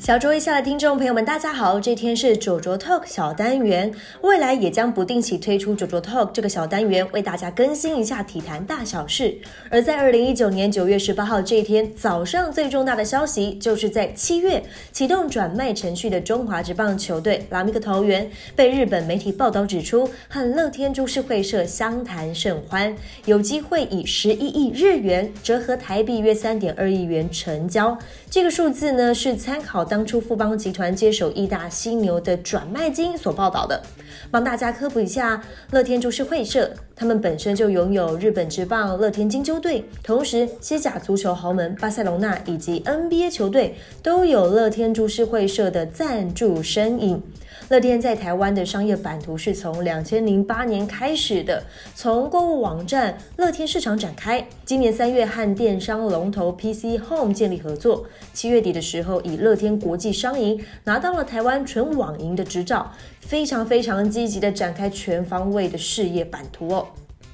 小酌一下的听众朋友们，大家好！这天是卓卓 Talk 小单元，未来也将不定期推出卓卓 Talk 这个小单元，为大家更新一下体坛大小事。而在二零一九年九月十八号这一天早上，最重大的消息就是在七月启动转卖程序的中华职棒球队拉米克桃园，被日本媒体报道指出和乐天株式会社相谈甚欢，有机会以十一亿日元折合台币约三点二亿元成交。这个数字呢是参考当初富邦集团接手义大犀牛的转卖金所报道的。帮大家科普一下，乐天株式会社，他们本身就拥有日本职棒乐天金鹫队，同时西甲足球豪门巴塞隆纳以及 NBA 球队都有乐天株式会社的赞助身影。乐天在台湾的商业版图是从两千零八年开始的，从购物网站乐天市场展开。今年三月和电商龙头 PC Home 建立合作，七月底的时候以乐天国际商银拿到了台湾纯网银的执照，非常非常积极的展开全方位的事业版图哦。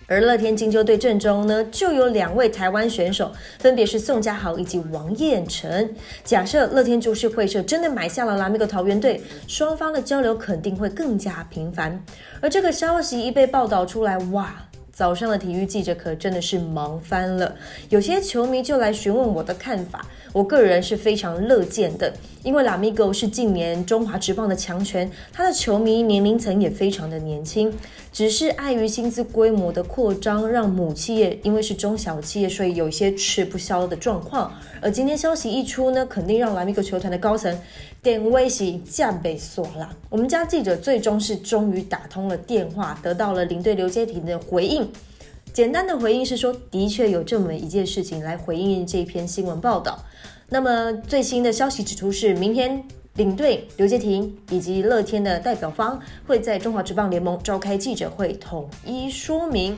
而乐天金鹫队阵中呢，就有两位台湾选手，分别是宋家豪以及王彦辰。假设乐天株式会社真的买下了拉米戈桃园队，双方的交流肯定会更加频繁。而这个消息一被报道出来，哇！早上的体育记者可真的是忙翻了，有些球迷就来询问我的看法。我个人是非常乐见的，因为拉米戈是近年中华职棒的强权，他的球迷年龄层也非常的年轻。只是碍于薪资规模的扩张，让母企业因为是中小企业，所以有一些吃不消的状况。而今天消息一出呢，肯定让拉米戈球团的高层点威胁降被锁了。我们家记者最终是终于打通了电话，得到了领队刘杰婷的回应。简单的回应是说，的确有这么一件事情来回应这篇新闻报道。那么最新的消息指出是，明天领队刘杰婷以及乐天的代表方会在中华职棒联盟召开记者会，统一说明。